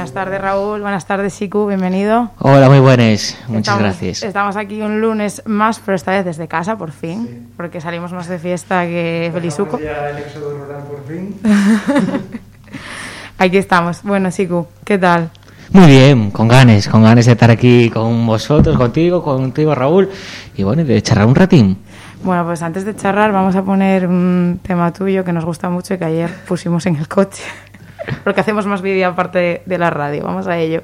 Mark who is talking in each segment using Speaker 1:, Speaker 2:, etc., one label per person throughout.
Speaker 1: Buenas tardes, Raúl, buenas tardes Siku, bienvenido.
Speaker 2: Hola, muy buenas, muchas
Speaker 1: Estamos-
Speaker 2: gracias.
Speaker 1: Estamos aquí un lunes más, pero esta vez desde casa, por fin, porque salimos más de fiesta que Felizuco.
Speaker 3: Ya el éxodo rural por fin.
Speaker 1: Aquí estamos. Bueno, Siku, ¿qué tal?
Speaker 2: Muy bien, con ganas, con ganas de estar aquí con vosotros, contigo, contigo Raúl, y bueno, y de charlar un ratín.
Speaker 1: Bueno, pues antes de charlar vamos a poner un tema tuyo que nos gusta mucho y que ayer pusimos en el coche, porque hacemos más vídeo aparte de, la radio. Vamos a ello.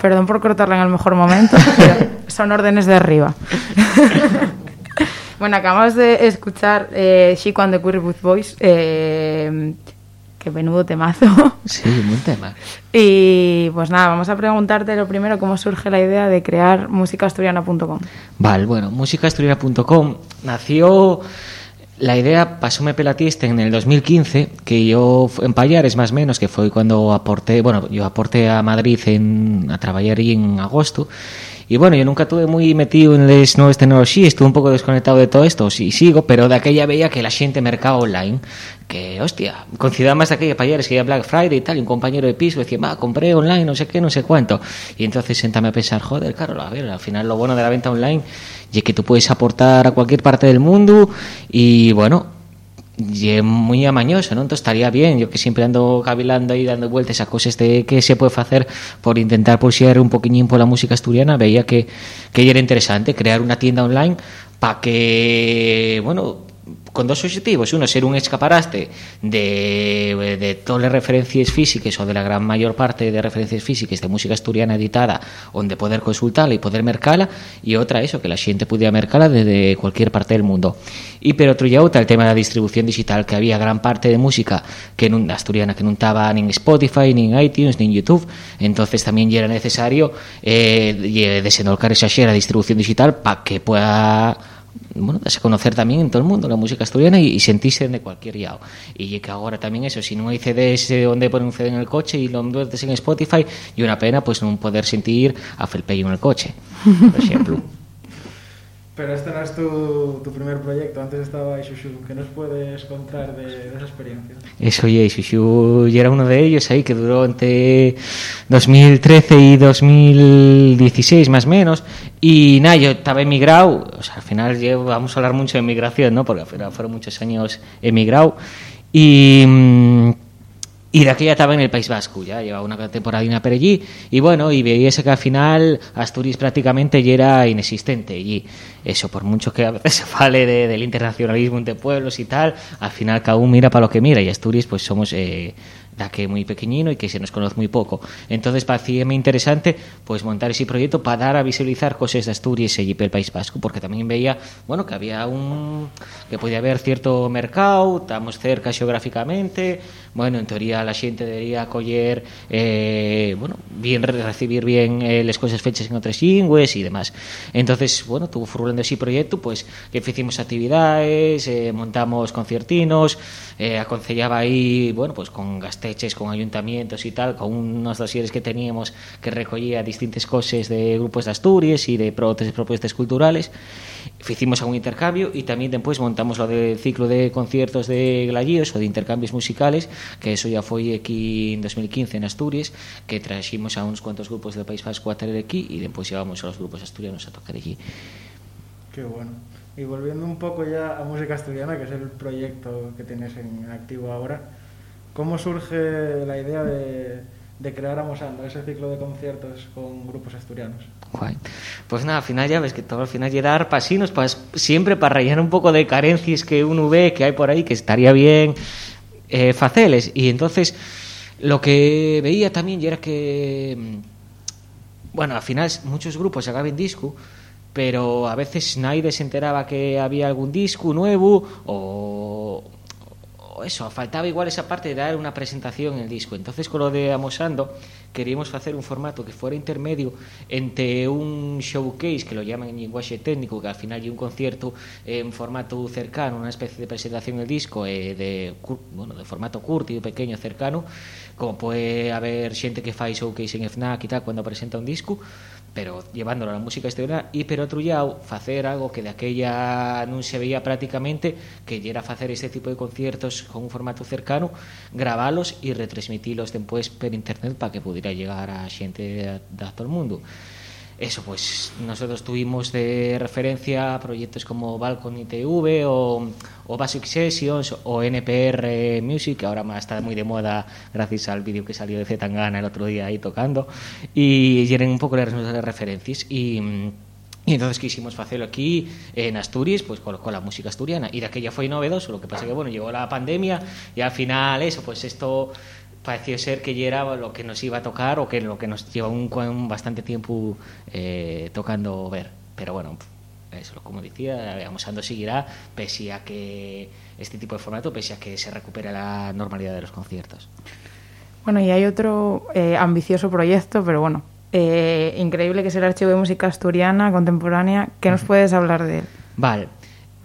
Speaker 1: Perdón por cortarla en el mejor momento, pero son órdenes de arriba. bueno, acabamos de escuchar eh, Chico and the Queerwood Boys, eh, que menudo temazo.
Speaker 2: Sí, buen tema.
Speaker 1: y pues nada, vamos a preguntarte lo primero, cómo surge la idea de crear musicaasturiana.com.
Speaker 2: Vale, bueno, musicaasturiana.com nació... La idea pasóme pela tista en el 2015, que yo en Payares más o menos, que fue cuando aporté, bueno, yo aporté a Madrid en, a trabajar ahí en agosto, y bueno, yo nunca estuve muy metido en las nuevas tecnologías, estuve un poco desconectado de todo esto, sí sigo, pero de aquella veía que la gente mercaba online, que hostia, coincidía más de aquella Payares, que había Black Friday y tal, y un compañero de piso decía, va, compré online, no sé qué, no sé cuánto, y entonces sentame a pensar, joder, claro, a ver, al final lo bueno de la venta online y que tú puedes aportar a cualquier parte del mundo y bueno y muy amañoso, ¿no? Entonces estaría bien, yo que siempre ando cavilando y dando vueltas a cosas de que se puede hacer por intentar pulsar un poquillín por la música asturiana, veía que, que era interesante crear una tienda online para que, bueno, con dos objetivos. Uno, ser un escaparate de, de todas las referencias físicas o de la gran mayor parte de referencias físicas de música asturiana editada, donde poder consultarla y poder mercarla. Y otra, eso, que la gente pudiera mercarla desde cualquier parte del mundo. Y pero ya otra, el tema de la distribución digital, que había gran parte de música que nun, asturiana que no estaba ni en Spotify, ni en iTunes, ni en YouTube. Entonces también ya era necesario eh, desenvolcar esa share a distribución digital para que pueda bueno, darse a conocer también en todo el mundo la música asturiana y, y sentirse de cualquier lado. Y que ahora también eso, si no hay CDs donde poner un CD en el coche y lo metes en Spotify, y una pena pues no poder sentir a Felpeyo en el coche, por ejemplo.
Speaker 3: Pero este no es tu, tu primer proyecto, antes estaba Isuzu. ¿Qué nos puedes contar de, esa experiencia?
Speaker 2: Eso, y Shushu y era uno de ellos ahí que duró entre 2013 y 2016 más o menos. Y nada, yo estaba emigrado, o sea, al final yo- vamos a hablar mucho de emigración, ¿no? Porque al final fueron muchos años emigrado. Y, mm, y de aquella estaba en el País Vasco, ya llevaba una temporadina por allí. Y bueno, y veíase que al final Asturias prácticamente ya era inexistente. Y eso, por mucho que a veces se fale de- del internacionalismo entre pueblos y tal, al final cada uno mira para lo que mira. Y Asturias, pues somos eh, da que muy pequeñino y que se nos conoce muy poco. Entonces, parecíame interesante pues montar ese proyecto para dar a visualizar cosas de Asturias y el País Vasco, porque también veía, bueno, que había un que podía haber cierto mercado, estamos cerca geográficamente, bueno, en teoría la gente debería acoger eh, bueno, bien recibir bien eh, las cosas fechas en otras lingües y demás. Entonces, bueno, tuvo furulando ese proyecto, pues que hicimos actividades, eh, montamos conciertinos, eh, aconsellaba ahí, bueno, pues con Gastel hechas con ayuntamientos y tal, con unos dosieres que teníamos que recogía distintas cosas de grupos de Asturias y de propuestas culturales. Hicimos algún intercambio y también después montamos lo del ciclo de conciertos de Glayíos o de intercambios musicales, que eso ya fue aquí en 2015 en Asturias, que trajimos a unos cuantos grupos del País Vasco a tener aquí y después llevamos a los grupos asturianos a tocar allí.
Speaker 3: Qué bueno. Y volviendo un poco ya a música asturiana, que es el proyecto que tienes en activo ahora, ¿cómo surge la idea de, de crear Amosando, ese ciclo de conciertos con grupos asturianos?
Speaker 2: Guay. Pues nada, al final ya ves que todo al final llega dar pasinos, pues, siempre para rellenar un poco de carencias que uno ve que hay por ahí, que estaría bien eh, faceles. Y entonces lo que veía también era que, mm, bueno, al final muchos grupos acaban disco, pero a veces nadie se enteraba que había algún disco nuevo o, o eso, faltaba igual esa parte de dar una presentación en el disco. Entonces con lo de Amosando queríamos hacer un formato que fuera intermedio entre un showcase, que lo llaman en lenguaje técnico, que al final hay un concierto en formato cercano, una especie de presentación del disco eh, de, bueno, de formato curto pequeño, cercano, como puede haber xente que fai showcase en FNAC y tal cuando presenta un disco, pero llevándolo a la música exterior y pero otro lado facer algo que de aquella non se veía prácticamente que era facer este tipo de conciertos con un formato cercano gravalos y retransmitilos después por internet para que pudiera llegar a xente de, de todo el mundo eso, pues nosotros tuvimos de referencia proyectos como Balcony TV o, o Basic Sessions o NPR Music, que ahora está muy de moda gracias al vídeo que salió de Zetangana el otro día ahí tocando, y llenen un poco las referencias. Y, y entonces quisimos hacerlo aquí en Asturias, pues con, con, la música asturiana. Y de aquella fue novedoso, lo que pasa que, bueno, llegó la pandemia y al final eso, pues esto pareció ser que ya era lo que nos iba a tocar o que lo que nos lleva un, un bastante tiempo eh, tocando ver. Pero bueno, eso, como decía, Amosando seguirá pese a que este tipo de formato, pese a que se recupere la normalidad de los conciertos.
Speaker 1: Bueno, y hay otro eh, ambicioso proyecto, pero bueno, eh, increíble que es el Archivo de Música Asturiana Contemporánea. ¿Qué nos puedes hablar de él?
Speaker 2: Vale.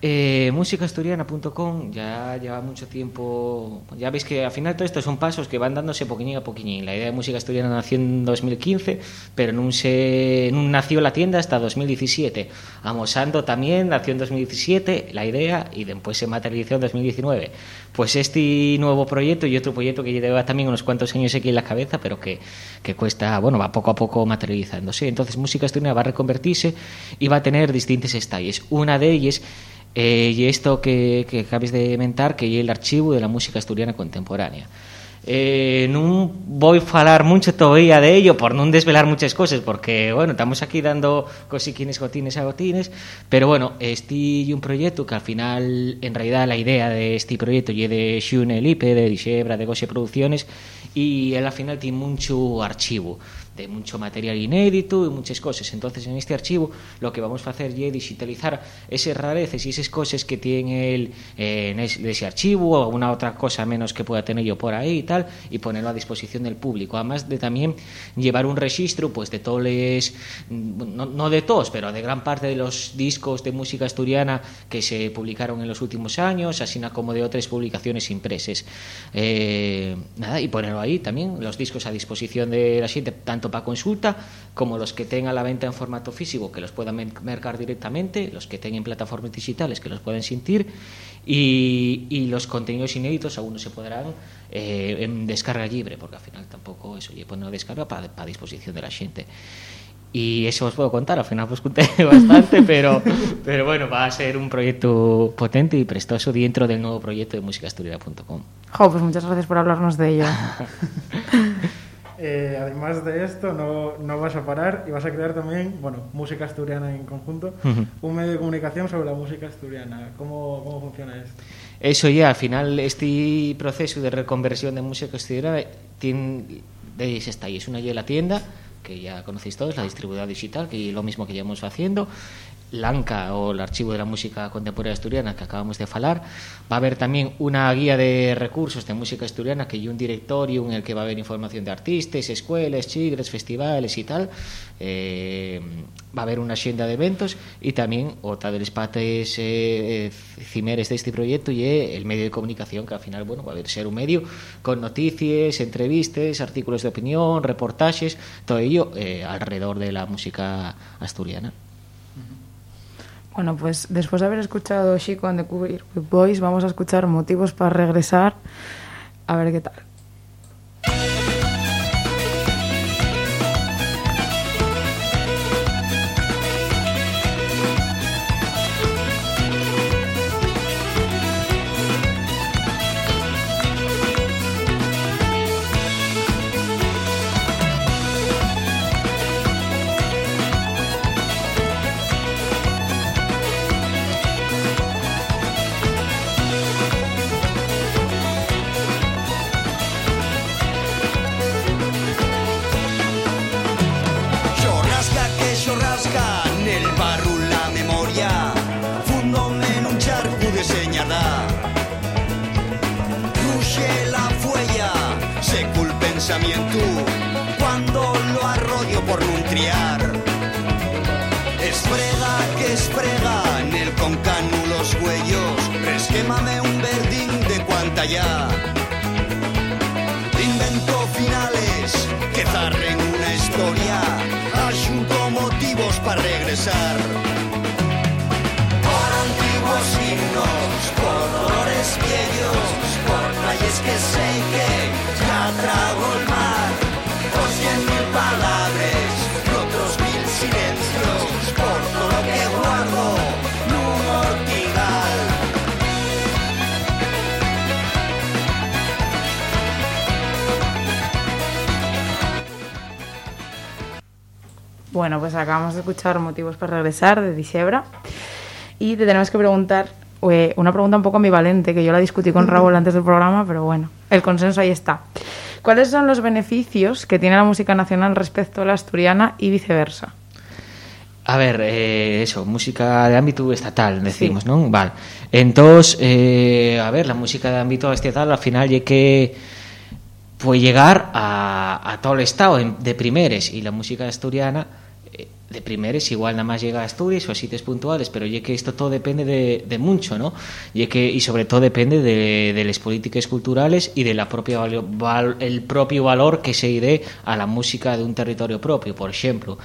Speaker 2: Eh, musicaasturiana.com ya lleva mucho tiempo. Ya veis que al final todo esto son pasos que van dándose poquillín a poquillín. La idea de música asturiana nació en 2015, pero no, se, no nació la tienda hasta 2017. Amosando también nació en 2017 la idea y después se materializó en 2019. Pues este nuevo proyecto y otro proyecto que lleva también unos cuantos años aquí en la cabeza, pero que, que cuesta, bueno, va poco a poco materializándose. Entonces, música asturiana va a reconvertirse y va a tener distintas estalles. Una de ellas eh, y esto que, que acabes de mentar que é el archivo de la música asturiana contemporánea. Eh, non vou falar mucho todavía de ello por non desvelar muchas cosas porque, bueno, estamos aquí dando cosiquines, gotines a gotines pero bueno, este un proyecto que al final, en realidad la idea de este proyecto é de Xune Lipe de Dixebra, de Goxe Producciones y al final tiene mucho archivo de mucho material inédito y muchas cosas. Entonces, en este archivo lo que vamos a hacer es digitalizar esas rarezas y esas cosas que tiene él eh, ese archivo o alguna otra cosa menos que pueda tener yo por ahí y tal, y ponerlo a disposición del público. Además de también llevar un registro pues de todos los, no, no de todos, pero de gran parte de los discos de música asturiana que se publicaron en los últimos años, así como de otras publicaciones impresas. Eh, nada, y ponerlo ahí también, los discos a disposición de la gente, tanto para consulta como los que tengan la venta en formato físico que los puedan mercar directamente, los que tengan plataformas digitales que los pueden sentir y, y los contenidos inéditos aún no se podrán eh, en descarga libre porque al final tampoco eso y poner descarga para, para disposición de la gente y eso os puedo contar, al final pues conté bastante, pero, pero bueno, va a ser un proyecto potente y prestoso dentro del nuevo proyecto de musicasturia.com.
Speaker 1: Jo, pues muchas gracias por hablarnos de ello.
Speaker 3: Eh, además de esto, no, no, vas a parar y vas a crear también, bueno, música asturiana en conjunto, uh -huh. un medio de comunicación sobre la música asturiana. ¿Cómo, cómo funciona esto?
Speaker 2: Eso ya, al final, este proceso de reconversión de música asturiana tiene, está ahí, es una ya la tienda, que ya conocéis todos, la distribuidora digital, que es lo mismo que llevamos haciendo, Lanca o el Archivo de la Música Contemporánea Asturiana que acabamos de falar. Va a haber también una guía de recursos de música asturiana que hay un directorio en el que va a haber información de artistas, escuelas, chigres, festivales y tal. Eh, va a haber una agenda de eventos y también otra de los pates eh, eh, cimeres de este proyecto y el medio de comunicación que al final bueno va a haber ser un medio con noticias, entrevistas, artículos de opinión, reportajes, todo ello eh, alrededor de la música asturiana.
Speaker 1: Bueno, pues después de haber escuchado Chico and the Queer Boys, vamos a escuchar motivos para regresar. A ver qué tal.
Speaker 4: Por no triar Esfrega que esfrega en el concano los huellos Resquémame un verdín de cuanta ya Invento finales que zarren una historia. Asunto motivos para regresar. Por antiguos himnos, por dolores viejos, por calles que sé
Speaker 1: Bueno, pues acabamos de escuchar Motivos para regresar de Disiebra y te tenemos que preguntar eh, una pregunta un poco ambivalente que yo la discutí con Raúl antes del programa, pero bueno, el consenso ahí está. ¿Cuáles son los beneficios que tiene la música nacional respecto a la asturiana y viceversa?
Speaker 2: A ver, eh, eso, música de ámbito estatal, decimos, ¿no? Vale. Entonces, eh, a ver, la música de ámbito estatal al final ya que puede llegar a, a todo el estado en- de primeres y la música asturiana de primeres igual nada más llega a Asturias o a sitios puntuales, pero ya que esto todo depende de, de mucho, ¿no? Y que y sobre todo depende de, de las políticas culturales y de la propia val- el propio valor que se dé a la música de un territorio propio, por ejemplo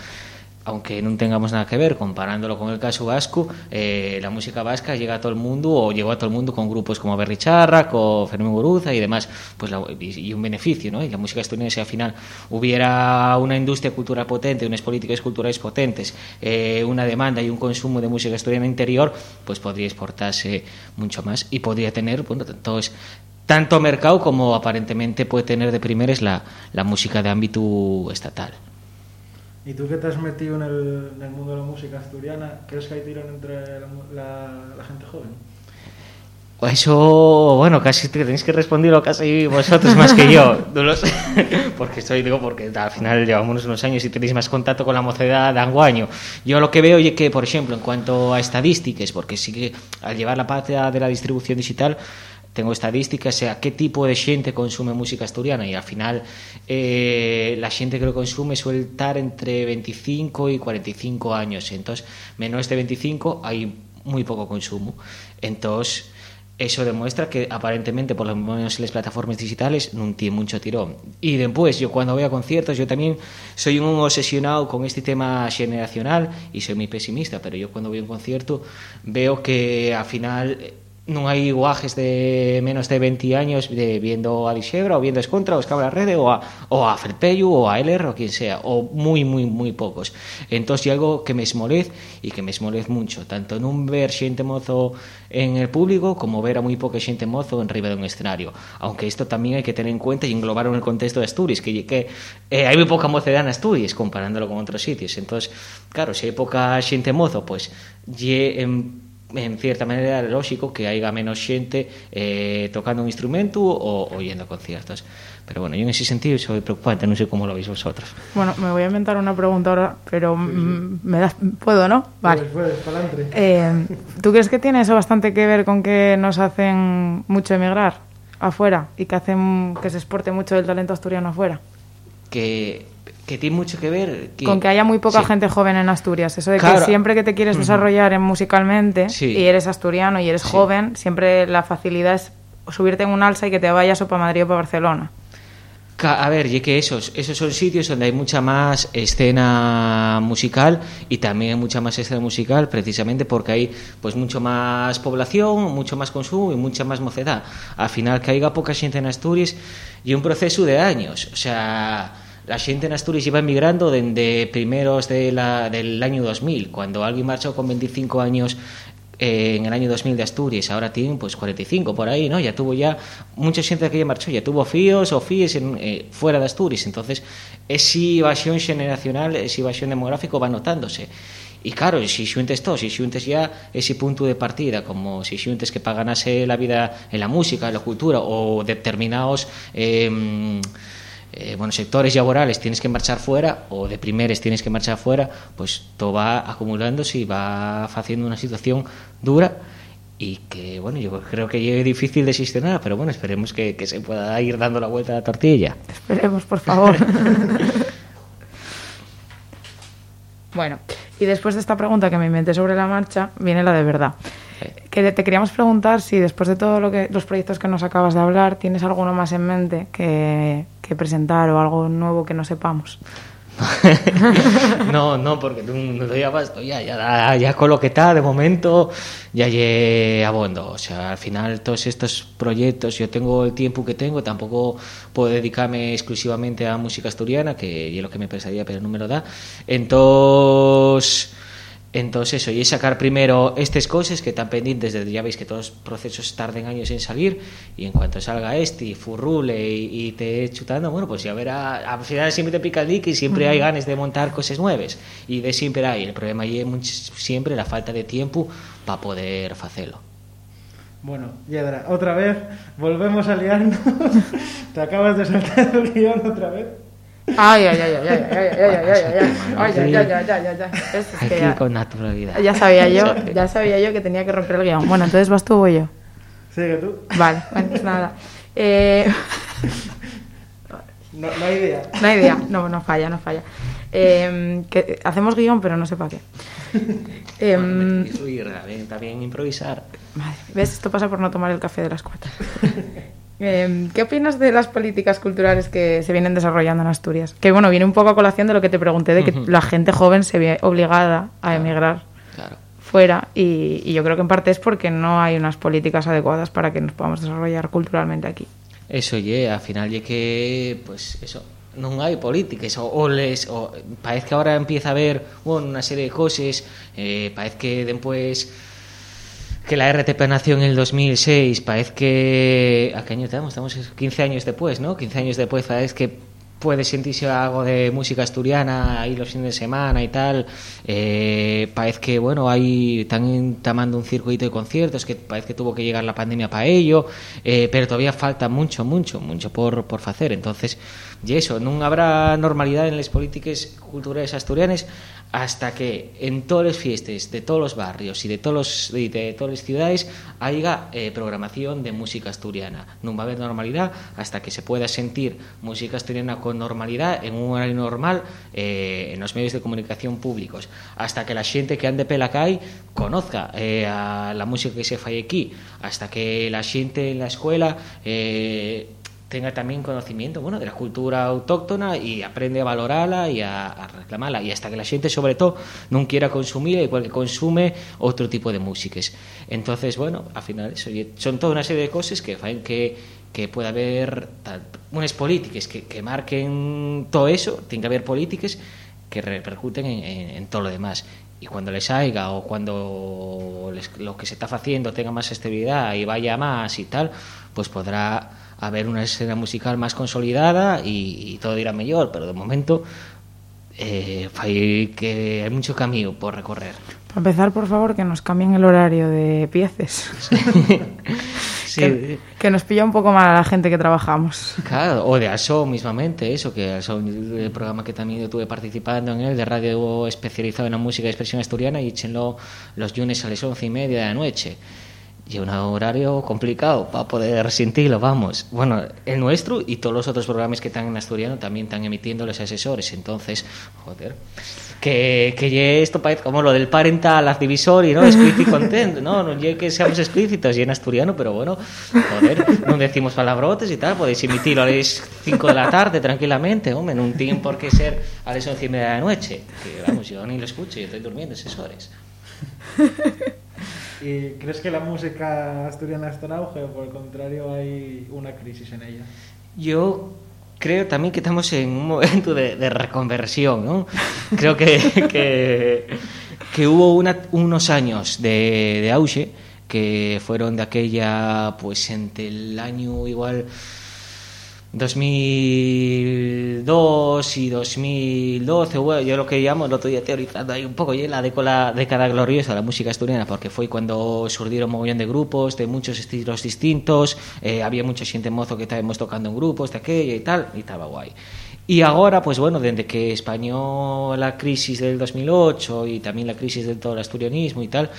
Speaker 2: aunque no tengamos nada que ver, comparándolo con el caso vasco, eh, la música vasca llega a todo el mundo o llegó a todo el mundo con grupos como Berricharra, con Fermín Guruza y demás, pues la- y, un beneficio, ¿no? Y la música si al final hubiera una industria cultural potente, unas políticas culturales potentes, eh, una demanda y un consumo de música asturiana interior, pues podría exportarse mucho más y podría tener, bueno, entonces tanto mercado como aparentemente puede tener de primeres la, la música de ámbito estatal.
Speaker 3: ¿Y tú que te has metido en el, en el mundo de la música asturiana, crees que hay tirón entre la, la- la gente joven?
Speaker 2: Eso, bueno, casi te tenéis que responderlo casi vosotros más que yo. No lo sé. Porque estoy, digo, porque al final llevamos unos años y tenéis más contacto con la mocedad de anguaño. Yo lo que veo es que, por ejemplo, en cuanto a estadísticas, porque sí que al llevar la parte de la distribución digital, tengo estadísticas, o sea, qué tipo de gente consume música asturiana y al final eh, la gente que lo consume suele estar entre 25 y 45 años. Entonces, menos de 25 hay muy poco consumo. Entonces, eso demuestra que aparentemente, por lo menos en las plataformas digitales, no tiene mucho tirón. Y después, yo cuando voy a conciertos, yo también soy un obsesionado con este tema generacional y soy muy pesimista, pero yo cuando voy a un concierto veo que al final no hay guajes de menos de 20 años de viendo a Dixebra o viendo Escontra o Escabra Rede o a, o a Felpeyu o a LR o quien sea, o muy, muy, muy pocos. Entonces, hay algo que me esmolez y que me esmolez mucho, tanto en un ver xente mozo en el público como ver a muy poca xente mozo en riba de un escenario. Aunque esto también hay que tener en cuenta y englobarlo en el contexto de Asturias, que, que eh, hay muy poca mocedad en Asturias comparándolo con otros sitios. Entonces, claro, si hay poca xente mozo, pues en en cierta maneira lógico que haiga menos xente eh, tocando un instrumento ou, ou yendo a conciertos. Pero bueno, yo en ese sentido soy preocupante, no sé cómo lo veis vosotros.
Speaker 1: Bueno, me voy a inventar una pregunta ahora, pero mm, me das, puedo, ¿no? Vale.
Speaker 3: Pues, pues, pa'lante.
Speaker 1: Eh, ¿Tú crees que tiene eso bastante que ver con que nos hacen mucho emigrar afuera y que hacen que se exporte mucho el talento asturiano afuera?
Speaker 2: Que, que tiene mucho que ver... Que,
Speaker 1: Con que haya muy poca
Speaker 2: sí.
Speaker 1: gente joven en Asturias. Eso de que
Speaker 2: Claro.
Speaker 1: siempre que te quieres desarrollar en musicalmente
Speaker 2: Sí.
Speaker 1: y eres asturiano y eres
Speaker 2: Sí.
Speaker 1: joven, siempre la facilidad es subirte en un alza y que te vayas o para Madrid o para Barcelona.
Speaker 2: A ver, y que esos, esos son sitios donde hay mucha más escena musical y también hay mucha más escena musical precisamente porque hay pues mucho más población, mucho más consumo y mucha más mocedad. Al final que haya poca gente en Asturias y un proceso de años, o sea, la gente en Asturias iba emigrando desde primeros de la, del año 2000, cuando alguien marchó con 25 años eh, en el año 2000 de Asturias, ahora tiene pues 45 por ahí, ¿no? Ya tuvo ya mucha gente que ya marchó, ya tuvo fíos o fíes en, eh, fuera de Asturias, entonces esa evasión generacional, esa evasión demográfico va notándose. Y claro, si xuntes todo, si xuntes ya ese punto de partida, como si xuntes que para ganarse la vida en la música, en la cultura o determinados eh, eh, bueno, sectores laborales tienes que marchar fuera o de primeres tienes que marchar fuera, pues todo va acumulándose y va haciendo una situación dura y que, bueno, yo creo que es difícil de gestionar, pero bueno, esperemos que, que se pueda ir dando la vuelta a la tortilla.
Speaker 1: Esperemos, por favor. bueno, y después de esta pregunta que me inventé sobre la marcha, viene la de verdad. Que te queríamos preguntar si después de todos lo que, los proyectos que nos acabas de hablar, ¿tienes alguno más en mente que, que presentar o algo nuevo que no sepamos?
Speaker 2: no, no, porque no, no abasto, ya, ya, ya con lo que está de momento, ya lle abondo. O sea, al final todos estos proyectos, yo tengo el tiempo que tengo, tampoco puedo dedicarme exclusivamente a música asturiana, que es lo que me pensaría, pero no me lo da. Entonces... Entonces, eso, y es sacar primero estas cosas que están pendientes, desde ya veis que todos los procesos tarden años en salir, y en cuanto salga este y furrule y, y te chutando, bueno, pues ya verá, al final siempre te pica el dique y siempre hay ganas de montar cosas nuevas, y de siempre hay, el problema es much- siempre la falta de tiempo para poder hacerlo.
Speaker 3: Bueno, Yedra, otra vez, volvemos a liarnos. Te acabas de saltar el guion otra vez.
Speaker 1: Ay, ay, ay, ay, ay, ay, ay, ay, ay, ay, ay, ay, ay, ay, ay, ay, ay. Es que
Speaker 2: Aquí
Speaker 1: ya,
Speaker 2: con naturalidad.
Speaker 1: ya sabía yo, ya sabía yo que tenía que romper el guion. Bueno, entonces vas tú o voy yo.
Speaker 3: Sigue tú.
Speaker 1: Vale, bueno, pues nada. Eh,
Speaker 3: No, no hay idea.
Speaker 1: no hay idea, no, no falla, no falla. Eh, que hacemos guion, pero no sé para qué. Em,
Speaker 2: Influir, también, también improvisar.
Speaker 1: Madre, ¿Ves? Esto pasa por no tomar el café de las cuatro. Eh, ¿Qué opinas de las políticas culturales que se vienen desarrollando en Asturias? Que bueno, viene un poco a colación de lo que te pregunté, de que la gente joven se ve obligada a emigrar
Speaker 2: Claro.
Speaker 1: fuera y, y yo creo que en parte es porque no hay unas políticas adecuadas para que nos podamos desarrollar culturalmente aquí.
Speaker 2: Eso lle, al final lle que pues eso, non hai políticas o, o les o, parece que ahora empieza a haber bueno, unha serie de cosas, eh, parece que después que la RTP nació en el 2006, parece que a qué año estamos? Estamos 15 años después, ¿no? 15 años después parece que puede sentirse algo de música asturiana ahí los fines de semana y tal. Eh, parece que, bueno, hay están tamando un circuito de conciertos que parece que tuvo que llegar la pandemia para ello, eh, pero todavía falta mucho, mucho, mucho por, por hacer. Entonces, y eso, no habrá normalidad en las políticas culturales asturianas hasta que en todas as fiestas de todos los barrios y de todos los, de, de todas las ciudades haya eh, programación de música asturiana. No va a haber normalidad hasta que se pueda sentir música asturiana con normalidad en un horario normal eh, en los medios de comunicación públicos, hasta que la gente que ande pela calle conozca eh, a la música que se falla aquí, hasta que la gente en la escuela eh, tenga también conocimiento bueno, de la cultura autóctona y aprende a valorarla y a, a reclamarla. Y hasta que la gente sobre todo no quiera consumir igual que consume otro tipo de músicas entonces bueno al final eso, son toda una serie de cosas que hacen que, que pueda haber tal- unas políticas que, que marquen todo eso tiene que haber políticas que repercuten en, en- en todo lo demás. Y cuando les haya o cuando les- lo que se está haciendo tenga más estabilidad y vaya más y tal, pues podrá haber una escena musical más consolidada y, y todo irá mejor, pero de momento eh, fai que hay mucho camino por recorrer.
Speaker 1: Para empezar, por favor, que nos cambien el horario de pieces.
Speaker 2: Sí,
Speaker 1: que, que nos pilla un poco mal a la gente que trabajamos.
Speaker 2: Claro, o de ASO mismamente, eso, que ASO, el programa que también yo estuve participando en él, de radio especializado en la música de expresión asturiana, y échenlo los lunes a las once y media de la noche. Y un horario complicado para poder sentirlo, vamos. Bueno, el nuestro y todos los otros programas que están en asturiano también están emitiendo los asesores. Entonces, joder, que, que esto parece como lo del parental advisory, ¿no? Explícito content, ¿no? No lle que seamos explícitos y en asturiano, pero bueno, joder, no decimos palabrotes y tal, podéis emitirlo a las 5 de la tarde tranquilamente, hombre, no tiene por qué ser a las 11 y media de la noche. Que vamos, yo ni lo escucho, yo estoy durmiendo asesores.
Speaker 3: ¿Y crees que la música asturiana está en auge o por el contrario hay una crisis en ella?
Speaker 2: Yo creo también que estamos en un momento de, reconversión, ¿no? Creo que, que, hubo unos años de, de auge que fueron de aquella, pues entre el año igual 2002 y 2012, bueno, yo lo que llamo, el otro día teorizando ahí un poco, y la década, década gloriosa de la música asturiana, porque fue cuando surgieron un mogollón de grupos de muchos estilos distintos, eh, había mucha gente mozo que estábamos tocando en grupos de aquella y tal, y estaba guay. Y ahora, pues bueno, desde que españó la crisis del 2008 y también la crisis del todo el asturianismo y tal,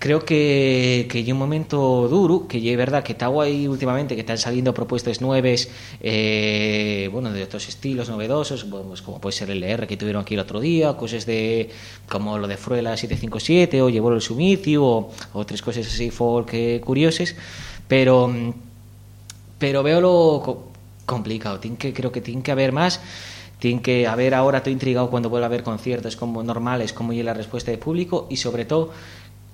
Speaker 2: creo que, que hay un momento duro, que es verdad que está guay últimamente, que están saliendo propuestas nuevas, eh, bueno, de otros estilos novedosos, pues como puede ser el LR que tuvieron aquí el otro día, cosas de como lo de Fruela 757 o Llevó el Sumicio o otras cosas así folk eh, curiosas, pero... pero veo lo co- complicado. Tiene que, creo que tiene que haber más. Tiene que haber ahora, estoy intrigado cuando vuelva a haber conciertos como normales, cómo llega la respuesta del público y sobre todo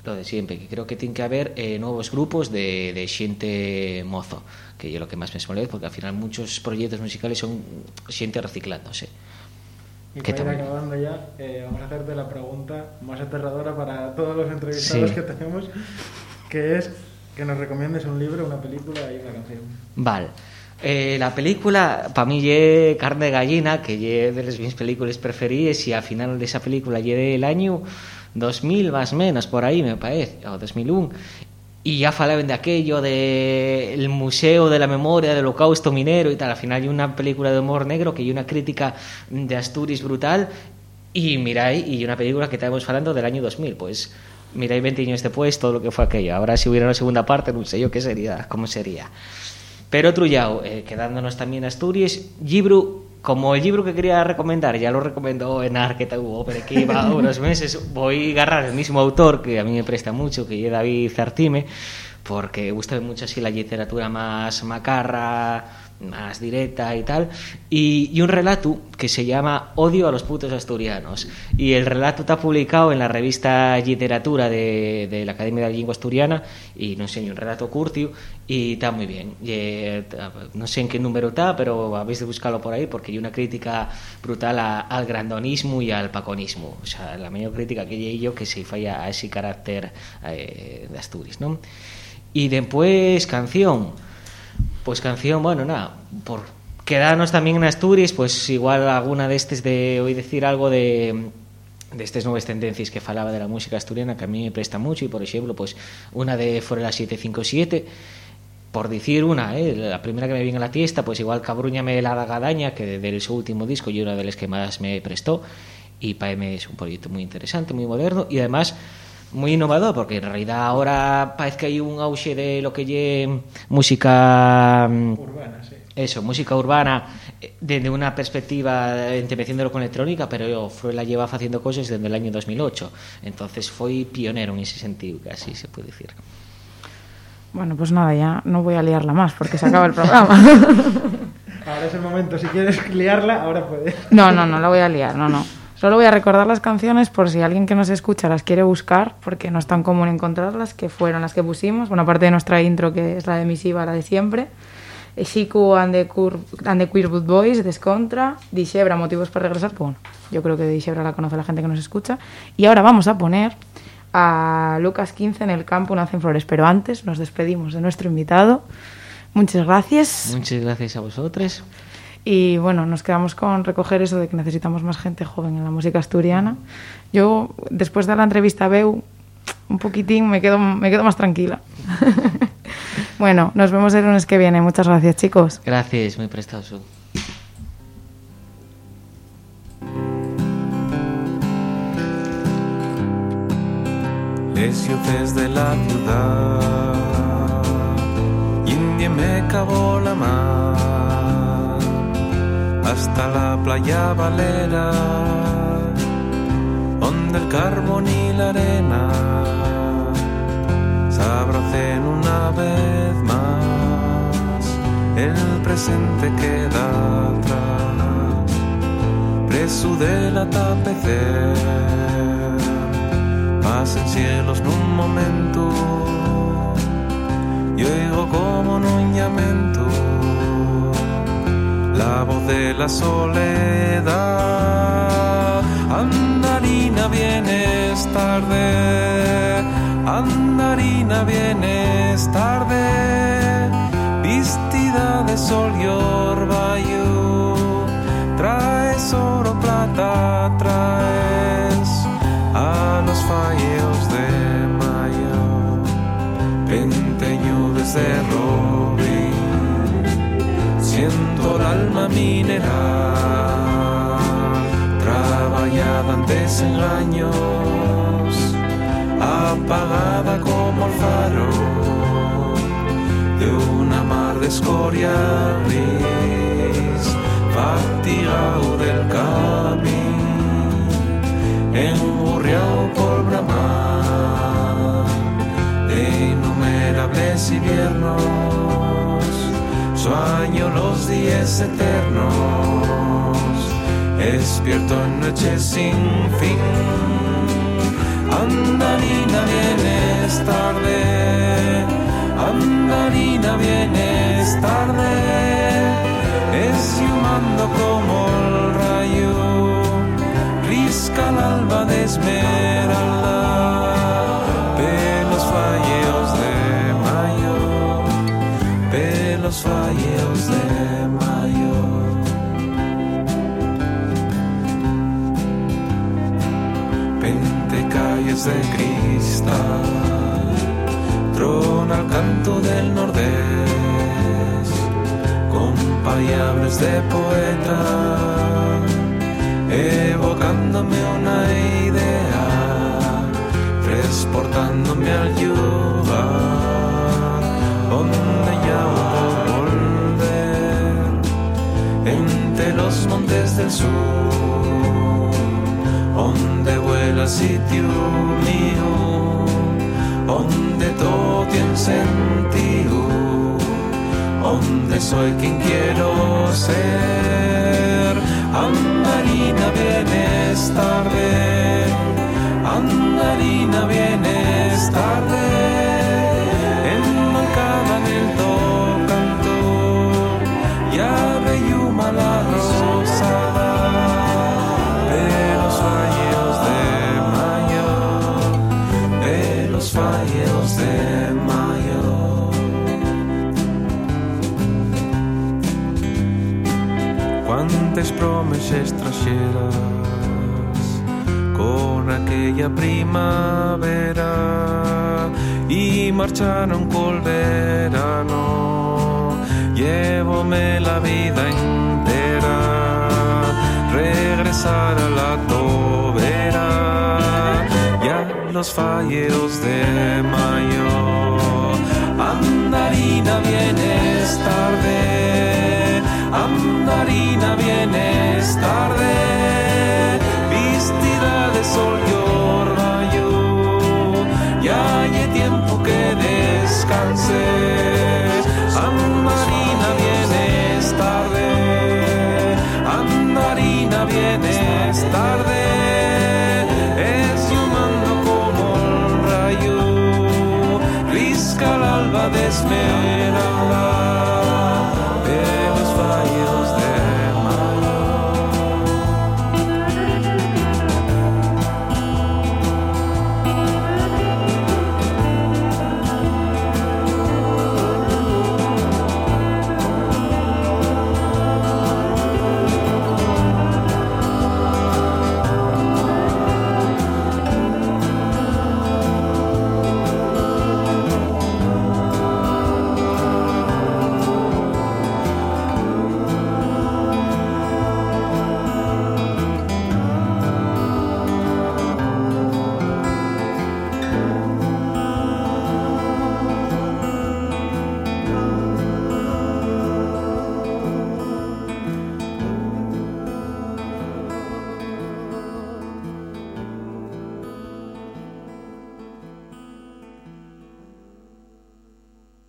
Speaker 2: lo de siempre, que creo que tiene que haber eh, nuevos grupos de, de xente mozo, que yo lo que más me molesta, porque al final muchos proyectos musicales son xente reciclándose.
Speaker 3: Y
Speaker 2: ¿Qué
Speaker 3: para ir acabando ya, eh, vamos a hacerte la pregunta más aterradora para todos los entrevistados
Speaker 2: Sí.
Speaker 3: que tenemos, que es que nos recomiendes un libro, una película y una canción.
Speaker 2: Vale. Eh, la película, para mí, es Carne de Gallina, que es de las mis películas preferidas, y al final de esa película llegué el año 2000 más menos, por ahí me parece, o 2001. Y ya falaban de aquello, del Museo de la Memoria del Holocausto Minero y tal. Al final hay una película de humor negro que hay una crítica de Asturias brutal. Y miráis, y una película que estamos hablando del año 2000. Pues miráis 20 años después todo lo que fue aquello. Ahora si hubiera una segunda parte, no sé yo qué sería, cómo sería. Pero Trullao, eh, quedándonos también Asturias, libro, como el libro que quería recomendar, ya lo recomendó Enar, que hubo, pero que iba unos meses, voy a agarrar el mismo autor, que a mí me presta mucho, que es David Zartime, porque gusta mucho así la literatura más macarra, más directa y tal, y, un relato que se llama Odio a los putos asturianos. Y el relato está publicado en la revista Literatura de, la Academia de la Lengua Asturiana, y no sé, un relato curtio, y está muy bien. Eh, no sé en qué número está, pero habéis de buscarlo por ahí, porque hay una crítica brutal al grandonismo y al paconismo. O sea, la mayor crítica que hay yo que se falla a ese carácter eh, de Asturias, ¿no? Y después, canción. Pues canción, bueno, nada, por quedarnos también en Asturias, pues igual alguna de estas de hoy decir algo de estas nuevas tendencias que falaba de la música asturiana que a mí me presta mucho y por ejemplo pues una de Forela 757 por decir una, ¿eh? la primera que me viene a la tiesta, pues igual Cabruñame la Gadaña, que del su último disco y una de las que más me prestó, y para mí es un proyecto muy interesante, muy moderno y además muy innovador, porque en realidad ahora parece que hay un auge de lo que lle música mm,
Speaker 3: Urbana, sí.
Speaker 2: eso, música urbana eh, desde una perspectiva empezando con electrónica, pero Fruela lleva haciendo cosas desde el año 2008. Entonces fue pionero en ese sentido, casi se puede decir.
Speaker 1: Bueno, pues nada, ya no voy a liarla más porque se acaba el programa.
Speaker 3: Ahora es el momento, si quieres liarla, ahora puedes.
Speaker 1: No, no, no la voy a liar, no, no. Solo voy a recordar las canciones por si alguien que nos escucha las quiere buscar, porque no es tan común encontrarlas, que fueron las que pusimos. Bueno, aparte de nuestra intro, que es la de Misiva, la de siempre. Shiku and the, Cur and the Queerwood Boys, Descontra, Dixebra, Motivos para Regresar. que Bueno, yo creo que Dixebra la conoce la gente que nos escucha. Y ahora vamos a poner a Lucas 15 en el campo Nacen Flores. Pero antes nos despedimos de nuestro invitado. Muchas gracias.
Speaker 2: Muchas gracias a vosotros.
Speaker 1: Y bueno, nos quedamos con recoger eso de que necesitamos más gente joven en la música asturiana. Yo, después de la entrevista a Beu, un poquitín me quedo, me quedo más tranquila. bueno, nos vemos el lunes que viene. Muchas gracias, chicos.
Speaker 2: Gracias, muy prestado.
Speaker 5: Les ciudades de la ciudad, India me acabó la mar, hasta la playa Valera, donde el carbón y la arena se abracen una vez más, el presente queda atrás, preso del atapecer pasen cielos nun momento. Y oigo como un llamento de la soledad. Andarina vienes tarde. Andarina vienes tarde. Vestida de sol y orvallo. Traes oro plata traes alma mineral, trabajada en desengaños, apagada como el faro de una mar de escoria gris, fatigado del camino emburriado por bramar de innumerables inviernos, sueño los días eternos, despierto en noches sin fin. Andarina vienes tarde, andarina vienes tarde, es humando como el rayo risca el alba de canto del nordés con payables de poeta evocándome una idea, transportándome al lugar donde ya puedo volver, entre los montes del sur, donde vuela el sitio mío, donde todo tiene sentido, donde soy quien quiero ser. Andarina vienes tarde, andarina vienes tarde, traxeras con aquella primavera y marcharon col verano. Llévome la vida entera, regresar a la tobera, ya los falleros de mayo. Andarina vienes tarde, mandarina vienes tarde, vestida de sol yo rayo, ya hay tiempo que descanses. Andarina vienes tarde, andarina vienes tarde. Es humano como el rayo, risca al alba.